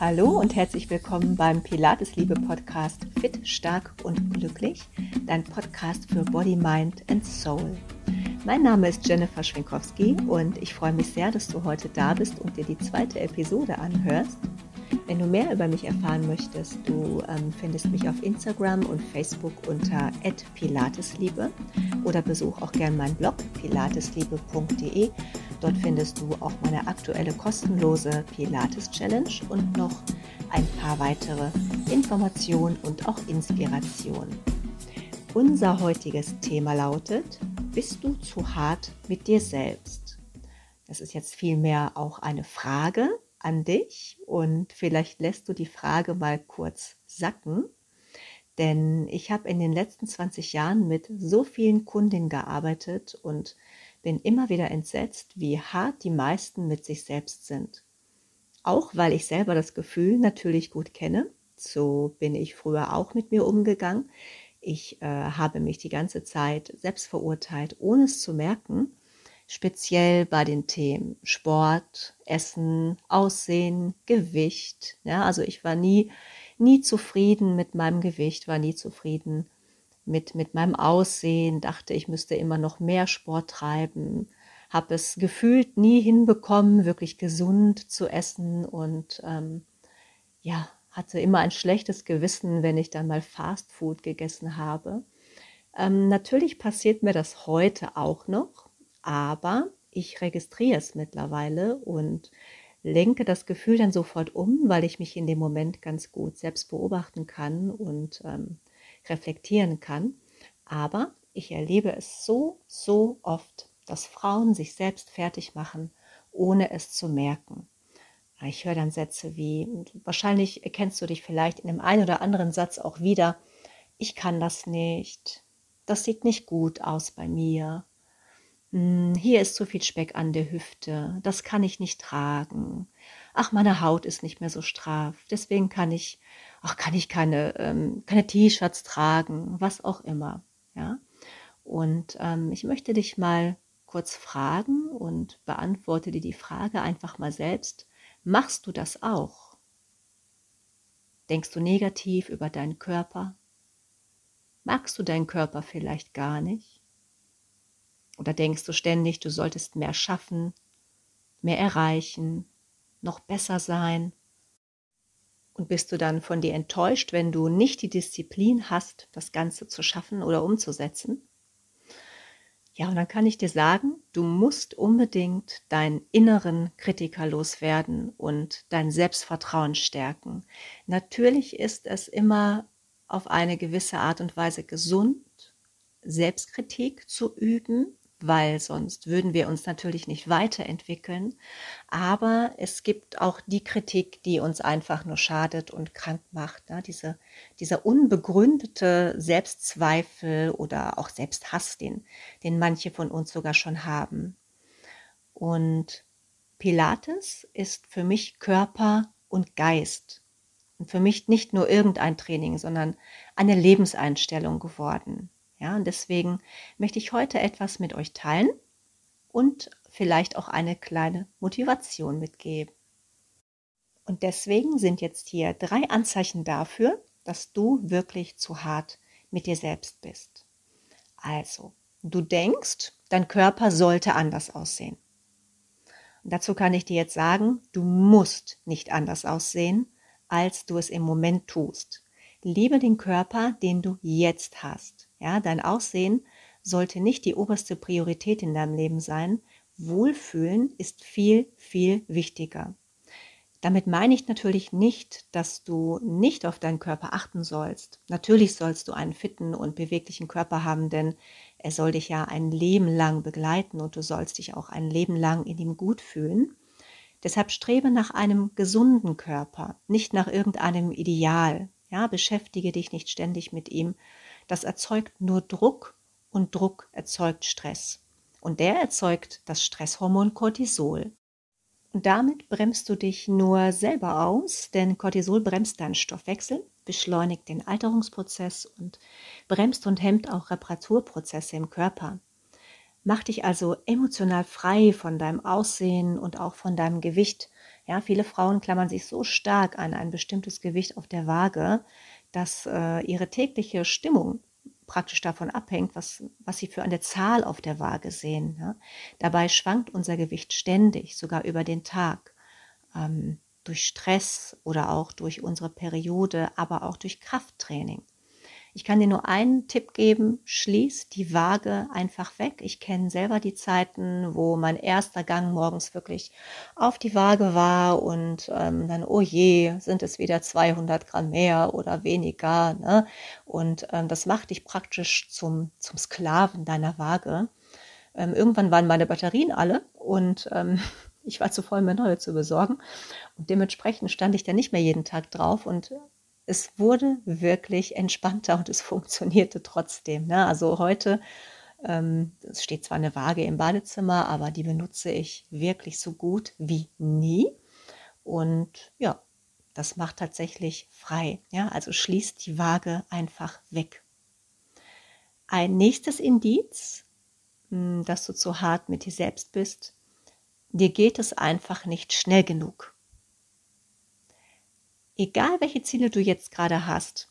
Hallo und herzlich willkommen beim Pilates Liebe Podcast Fit, Stark und Glücklich, dein Podcast für Body, Mind and Soul. Mein Name ist Jennifer Schwinkowski und ich freue mich sehr, dass du heute da bist und dir die zweite Episode anhörst. Wenn du mehr über mich erfahren möchtest, du ähm, findest mich auf Instagram und Facebook unter @pilatesliebe oder besuch auch gerne meinen Blog pilatesliebe.de. Dort findest du auch meine aktuelle kostenlose Pilates Challenge und noch ein paar weitere Informationen und auch Inspirationen. Unser heutiges Thema lautet: Bist du zu hart mit dir selbst? Das ist jetzt vielmehr auch eine Frage, an dich und vielleicht lässt du die Frage mal kurz sacken. Denn ich habe in den letzten 20 Jahren mit so vielen Kundinnen gearbeitet und bin immer wieder entsetzt, wie hart die meisten mit sich selbst sind. Auch weil ich selber das Gefühl natürlich gut kenne. So bin ich früher auch mit mir umgegangen. Ich äh, habe mich die ganze Zeit selbst verurteilt, ohne es zu merken speziell bei den Themen Sport, Essen, Aussehen, Gewicht. Ja, also ich war nie, nie zufrieden mit meinem Gewicht, war nie zufrieden mit, mit meinem Aussehen, dachte, ich müsste immer noch mehr Sport treiben, habe es gefühlt nie hinbekommen, wirklich gesund zu essen und ähm, ja, hatte immer ein schlechtes Gewissen, wenn ich dann mal Fast Food gegessen habe. Ähm, natürlich passiert mir das heute auch noch, aber ich registriere es mittlerweile und lenke das Gefühl dann sofort um, weil ich mich in dem Moment ganz gut selbst beobachten kann und ähm, reflektieren kann. Aber ich erlebe es so, so oft, dass Frauen sich selbst fertig machen, ohne es zu merken. Ich höre dann Sätze wie, wahrscheinlich erkennst du dich vielleicht in dem einen oder anderen Satz auch wieder, ich kann das nicht, das sieht nicht gut aus bei mir, hm, hier ist zu viel Speck an der Hüfte, das kann ich nicht tragen. Ach, meine Haut ist nicht mehr so straff, deswegen kann ich, ach, kann ich keine, ähm, keine T-Shirts tragen, was auch immer. Ja? Und ähm, ich möchte dich mal kurz fragen und beantworte dir die Frage einfach mal selbst. Machst du das auch? Denkst du negativ über deinen Körper? Magst du deinen Körper vielleicht gar nicht? Oder denkst du ständig, du solltest mehr schaffen, mehr erreichen, noch besser sein? Und bist du dann von dir enttäuscht, wenn du nicht die Disziplin hast, das Ganze zu schaffen oder umzusetzen? Ja, und dann kann ich dir sagen, du musst unbedingt deinen inneren Kritiker loswerden und dein Selbstvertrauen stärken. Natürlich ist es immer auf eine gewisse Art und Weise gesund, Selbstkritik zu üben, weil sonst würden wir uns natürlich nicht weiterentwickeln. Aber es gibt auch die Kritik, die uns einfach nur schadet und krank macht. Ne? Diese, dieser unbegründete Selbstzweifel oder auch Selbsthass, den, den manche von uns sogar schon haben. Und Pilates ist für mich Körper und Geist. Und für mich nicht nur irgendein Training, sondern eine Lebenseinstellung geworden. Ja, und deswegen möchte ich heute etwas mit euch teilen und vielleicht auch eine kleine Motivation mitgeben. Und deswegen sind jetzt hier drei Anzeichen dafür, dass du wirklich zu hart mit dir selbst bist. Also, du denkst, dein Körper sollte anders aussehen. Und dazu kann ich dir jetzt sagen, du musst nicht anders aussehen, als du es im Moment tust. Liebe den Körper, den du jetzt hast. Ja, dein Aussehen sollte nicht die oberste Priorität in deinem Leben sein. Wohlfühlen ist viel, viel wichtiger. Damit meine ich natürlich nicht, dass du nicht auf deinen Körper achten sollst. Natürlich sollst du einen fitten und beweglichen Körper haben, denn er soll dich ja ein Leben lang begleiten und du sollst dich auch ein Leben lang in ihm gut fühlen. Deshalb strebe nach einem gesunden Körper, nicht nach irgendeinem Ideal. Ja, beschäftige dich nicht ständig mit ihm, das erzeugt nur Druck und Druck erzeugt Stress. Und der erzeugt das Stresshormon Cortisol. Und damit bremst du dich nur selber aus, denn Cortisol bremst deinen Stoffwechsel, beschleunigt den Alterungsprozess und bremst und hemmt auch Reparaturprozesse im Körper. Mach dich also emotional frei von deinem Aussehen und auch von deinem Gewicht, Ja, viele Frauen klammern sich so stark an ein bestimmtes Gewicht auf der Waage, dass äh, ihre tägliche Stimmung praktisch davon abhängt, was, was sie für eine Zahl auf der Waage sehen. Ja? Dabei schwankt unser Gewicht ständig, sogar über den Tag, ähm, durch Stress oder auch durch unsere Periode, aber auch durch Krafttraining. Ich kann dir nur einen Tipp geben, schließ die Waage einfach weg. Ich kenne selber die Zeiten, wo mein erster Gang morgens wirklich auf die Waage war und ähm, dann, oh je, sind es wieder 200 Gramm mehr oder weniger. Ne? Und ähm, das macht dich praktisch zum, zum Sklaven deiner Waage. Ähm, irgendwann waren meine Batterien alle und ähm, ich war zu voll, mir neue zu besorgen. Und dementsprechend stand ich dann nicht mehr jeden Tag drauf und es wurde wirklich entspannter und es funktionierte trotzdem. Ne? Also heute, ähm, es steht zwar eine Waage im Badezimmer, aber die benutze ich wirklich so gut wie nie. Und ja, das macht tatsächlich frei. Ja? Also schließt die Waage einfach weg. Ein nächstes Indiz, hm, dass du zu hart mit dir selbst bist, dir geht es einfach nicht schnell genug egal welche Ziele du jetzt gerade hast,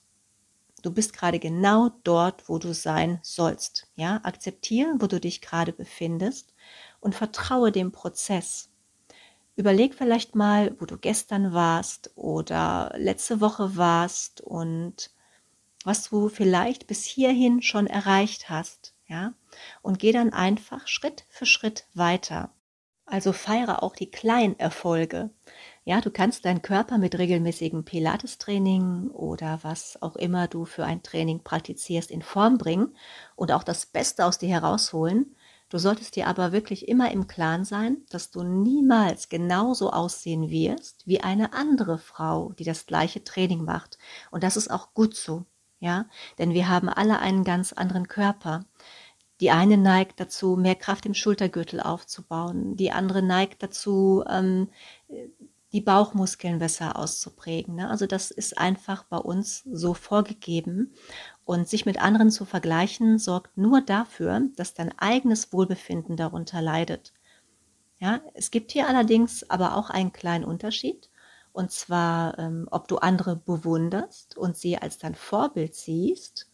du bist gerade genau dort, wo du sein sollst. Ja, akzeptiere, wo du dich gerade befindest und vertraue dem Prozess. Überleg vielleicht mal, wo du gestern warst oder letzte Woche warst und was du vielleicht bis hierhin schon erreicht hast, ja? Und geh dann einfach Schritt für Schritt weiter. Also feiere auch die kleinen Erfolge. Ja, du kannst deinen Körper mit regelmäßigem Pilates-Training oder was auch immer du für ein Training praktizierst in Form bringen und auch das Beste aus dir herausholen. Du solltest dir aber wirklich immer im Klaren sein, dass du niemals genauso aussehen wirst wie eine andere Frau, die das gleiche Training macht. Und das ist auch gut so. Ja, denn wir haben alle einen ganz anderen Körper. Die eine neigt dazu, mehr Kraft im Schultergürtel aufzubauen. Die andere neigt dazu, ähm, die Bauchmuskeln besser auszuprägen. Ne? Also das ist einfach bei uns so vorgegeben. Und sich mit anderen zu vergleichen, sorgt nur dafür, dass dein eigenes Wohlbefinden darunter leidet. Ja, es gibt hier allerdings aber auch einen kleinen Unterschied. Und zwar, ähm, ob du andere bewunderst und sie als dein Vorbild siehst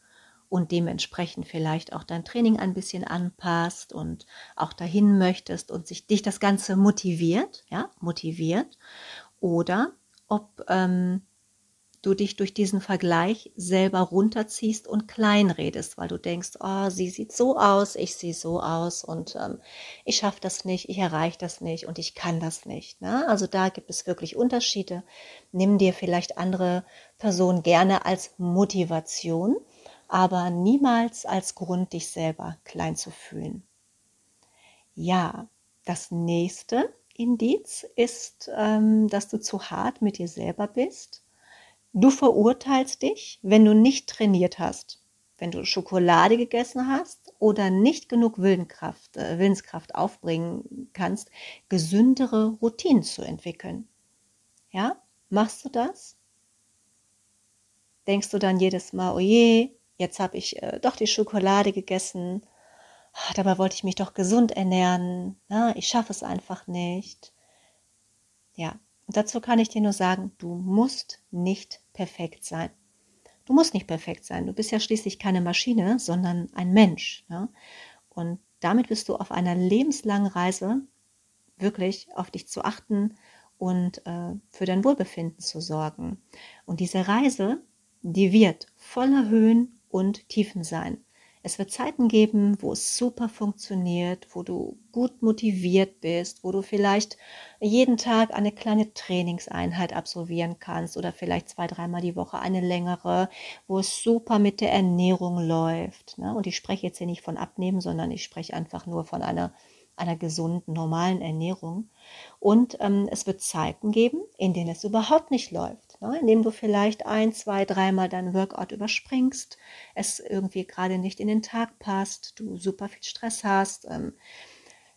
und dementsprechend vielleicht auch dein Training ein bisschen anpasst und auch dahin möchtest und sich dich das Ganze motiviert, ja, motiviert, oder ob ähm, du dich durch diesen Vergleich selber runterziehst und kleinredest, weil du denkst, oh, sie sieht so aus, ich sehe so aus und ähm, ich schaffe das nicht, ich erreiche das nicht und ich kann das nicht. Ne? Also da gibt es wirklich Unterschiede. Nimm dir vielleicht andere Personen gerne als Motivation aber niemals als Grund, dich selber klein zu fühlen. Ja, das nächste Indiz ist, ähm, dass du zu hart mit dir selber bist. Du verurteilst dich, wenn du nicht trainiert hast, wenn du Schokolade gegessen hast oder nicht genug Willenskraft, äh, Willenskraft aufbringen kannst, gesündere Routinen zu entwickeln. Ja, machst du das? Denkst du dann jedes Mal, oh je, Jetzt habe ich äh, doch die Schokolade gegessen. Ach, dabei wollte ich mich doch gesund ernähren. Na, ich schaffe es einfach nicht. Ja, und dazu kann ich dir nur sagen, du musst nicht perfekt sein. Du musst nicht perfekt sein. Du bist ja schließlich keine Maschine, sondern ein Mensch. Ja? Und damit bist du auf einer lebenslangen Reise, wirklich auf dich zu achten und äh, für dein Wohlbefinden zu sorgen. Und diese Reise, die wird voller Höhen und Tiefen sein. Es wird Zeiten geben, wo es super funktioniert, wo du gut motiviert bist, wo du vielleicht jeden Tag eine kleine Trainingseinheit absolvieren kannst oder vielleicht zwei, dreimal die Woche eine längere, wo es super mit der Ernährung läuft. Ne? Und ich spreche jetzt hier nicht von Abnehmen, sondern ich spreche einfach nur von einer einer gesunden, normalen Ernährung. Und ähm, es wird Zeiten geben, in denen es überhaupt nicht läuft, ne? in denen du vielleicht ein, zwei, dreimal deinen Workout überspringst, es irgendwie gerade nicht in den Tag passt, du super viel Stress hast, ähm,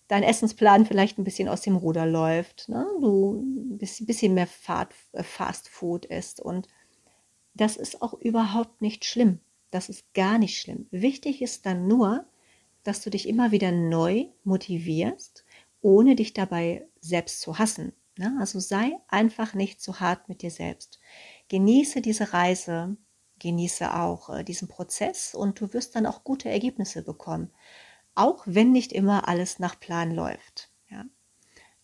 dein Essensplan vielleicht ein bisschen aus dem Ruder läuft, ne? du ein bisschen mehr äh, Fast Food isst. Und das ist auch überhaupt nicht schlimm. Das ist gar nicht schlimm. Wichtig ist dann nur, dass du dich immer wieder neu motivierst, ohne dich dabei selbst zu hassen. Ja, also sei einfach nicht zu hart mit dir selbst. Genieße diese Reise, genieße auch äh, diesen Prozess und du wirst dann auch gute Ergebnisse bekommen, auch wenn nicht immer alles nach Plan läuft. Ja.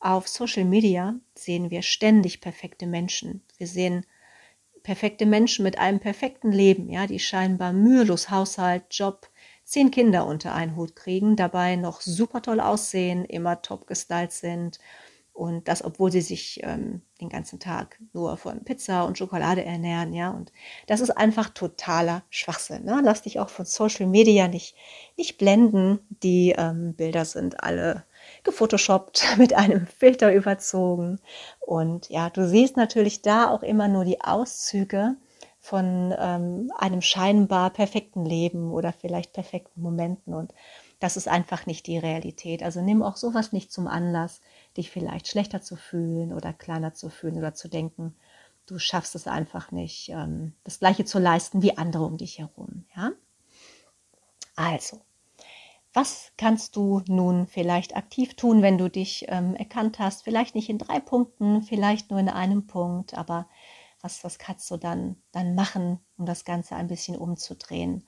Auf Social Media sehen wir ständig perfekte Menschen. Wir sehen perfekte Menschen mit einem perfekten Leben, ja, die scheinbar mühelos Haushalt, Job, zehn Kinder unter einen Hut kriegen, dabei noch super toll aussehen, immer top gestylt sind und das, obwohl sie sich ähm, den ganzen Tag nur von Pizza und Schokolade ernähren, ja. Und das ist einfach totaler Schwachsinn. Ne? Lass dich auch von Social Media nicht, nicht blenden. Die ähm, Bilder sind alle gefotoshoppt, mit einem Filter überzogen. Und ja, du siehst natürlich da auch immer nur die Auszüge von ähm, einem scheinbar perfekten Leben oder vielleicht perfekten Momenten. Und das ist einfach nicht die Realität. Also nimm auch sowas nicht zum Anlass, dich vielleicht schlechter zu fühlen oder kleiner zu fühlen oder zu denken, du schaffst es einfach nicht, ähm, das Gleiche zu leisten wie andere um dich herum. Ja? Also, was kannst du nun vielleicht aktiv tun, wenn du dich ähm, erkannt hast? Vielleicht nicht in drei Punkten, vielleicht nur in einem Punkt, aber was, was kannst du dann, dann machen, um das Ganze ein bisschen umzudrehen?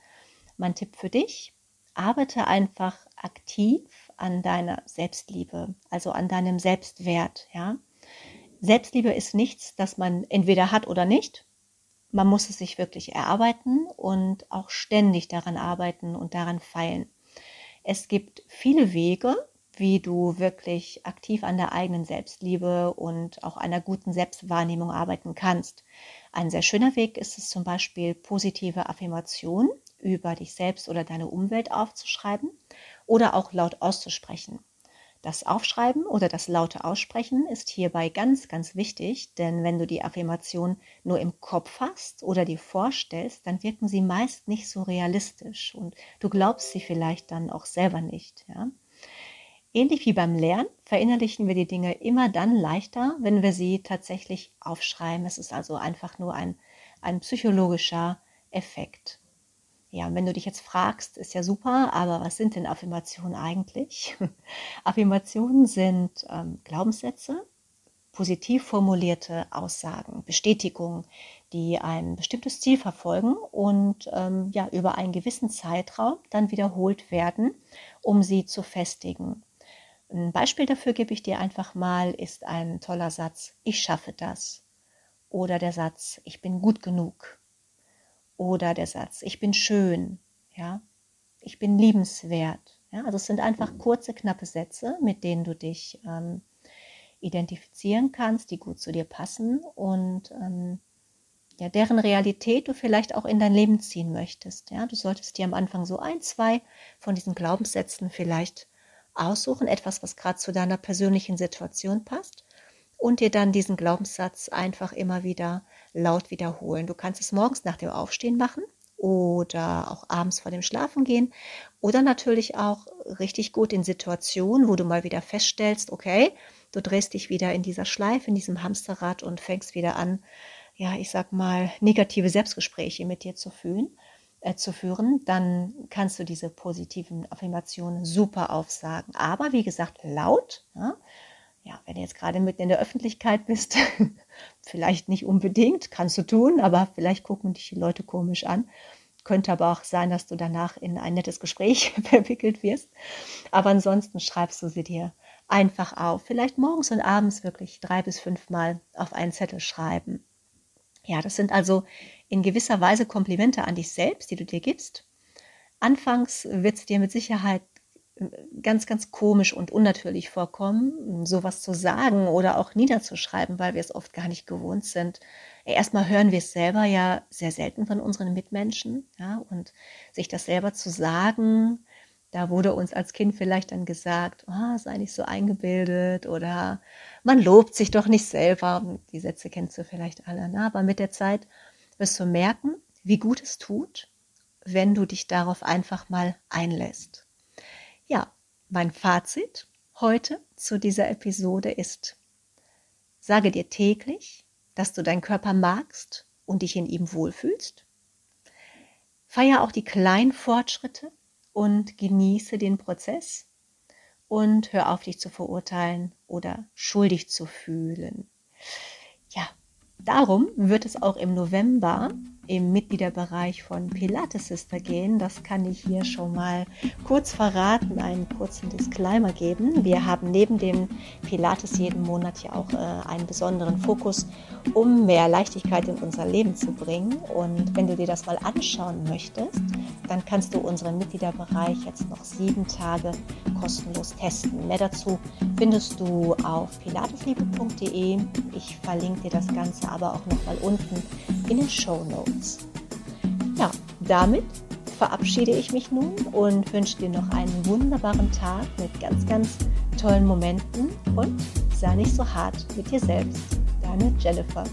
Mein Tipp für dich, arbeite einfach aktiv an deiner Selbstliebe, also an deinem Selbstwert, ja. Selbstliebe ist nichts, das man entweder hat oder nicht. Man muss es sich wirklich erarbeiten und auch ständig daran arbeiten und daran feilen. Es gibt viele Wege, wie du wirklich aktiv an der eigenen Selbstliebe und auch einer guten Selbstwahrnehmung arbeiten kannst. Ein sehr schöner Weg ist es zum Beispiel, positive Affirmation über dich selbst oder deine Umwelt aufzuschreiben oder auch laut auszusprechen. Das Aufschreiben oder das laute Aussprechen ist hierbei ganz, ganz wichtig, denn wenn du die Affirmation nur im Kopf hast oder dir vorstellst, dann wirken sie meist nicht so realistisch und du glaubst sie vielleicht dann auch selber nicht. Ja? Ähnlich wie beim Lernen verinnerlichen wir die Dinge immer dann leichter, wenn wir sie tatsächlich aufschreiben. Es ist also einfach nur ein, ein psychologischer Effekt. Ja, wenn du dich jetzt fragst, ist ja super, aber was sind denn Affirmationen eigentlich? Affirmationen sind ähm, Glaubenssätze, positiv formulierte Aussagen, Bestätigungen, die ein bestimmtes Ziel verfolgen und ähm, ja über einen gewissen Zeitraum dann wiederholt werden, um sie zu festigen. Ein Beispiel dafür gebe ich dir einfach mal, ist ein toller Satz, ich schaffe das. Oder der Satz, ich bin gut genug. Oder der Satz, ich bin schön, ja, ich bin liebenswert. Ja, also es sind einfach kurze, knappe Sätze, mit denen du dich ähm, identifizieren kannst, die gut zu dir passen und ähm, ja, deren Realität du vielleicht auch in dein Leben ziehen möchtest. Ja, du solltest dir am Anfang so ein, zwei von diesen Glaubenssätzen vielleicht aussuchen, etwas, was gerade zu deiner persönlichen Situation passt und dir dann diesen Glaubenssatz einfach immer wieder laut wiederholen. Du kannst es morgens nach dem Aufstehen machen oder auch abends vor dem Schlafengehen oder natürlich auch richtig gut in Situationen, wo du mal wieder feststellst, okay, du drehst dich wieder in dieser Schleife, in diesem Hamsterrad und fängst wieder an, ja, ich sag mal, negative Selbstgespräche mit dir zu fühlen, äh, zu führen, dann kannst du diese positiven Affirmationen super aufsagen. Aber wie gesagt, laut, ja, ja, wenn du jetzt gerade mitten in der Öffentlichkeit bist, vielleicht nicht unbedingt, kannst du tun, aber vielleicht gucken dich die Leute komisch an. Könnte aber auch sein, dass du danach in ein nettes Gespräch verwickelt wirst. Aber ansonsten schreibst du sie dir einfach auf. Vielleicht morgens und abends wirklich drei bis fünf Mal auf einen Zettel schreiben. Ja, das sind also in gewisser Weise Komplimente an dich selbst, die du dir gibst. Anfangs wird es dir mit Sicherheit ganz, ganz komisch und unnatürlich vorkommen, sowas zu sagen oder auch niederzuschreiben, weil wir es oft gar nicht gewohnt sind. Erstmal hören wir es selber ja sehr selten von unseren Mitmenschen, ja, und sich das selber zu sagen, da wurde uns als Kind vielleicht dann gesagt, oh, sei nicht so eingebildet oder man lobt sich doch nicht selber. Die Sätze kennst du vielleicht alle, ne? aber mit der Zeit wirst du merken, wie gut es tut, wenn du dich darauf einfach mal einlässt. Ja, mein Fazit heute zu dieser Episode ist, sage dir täglich, dass du deinen Körper magst und dich in ihm wohlfühlst. Feier auch die kleinen Fortschritte und genieße den Prozess. und hör auf, dich zu verurteilen oder schuldig zu fühlen. Ja, darum wird es auch im November im Mitgliederbereich von Pilates Sister gehen. Das kann ich hier schon mal kurz verraten, einen kurzen Disclaimer geben. Wir haben neben dem Pilates jeden Monat ja auch äh, einen besonderen Fokus, um mehr Leichtigkeit in unser Leben zu bringen. Und wenn du dir das mal anschauen möchtest, dann kannst du unseren Mitgliederbereich jetzt noch sieben Tage kostenlos testen. Mehr dazu findest du auf pilatesliebe.de. Ich verlinke dir das Ganze aber auch nochmal unten in den Show Notes. Ja, damit verabschiede ich mich nun und wünsche dir noch einen wunderbaren Tag mit ganz, ganz tollen Momenten und sei nicht so hart mit dir selbst. Deine Jennifer.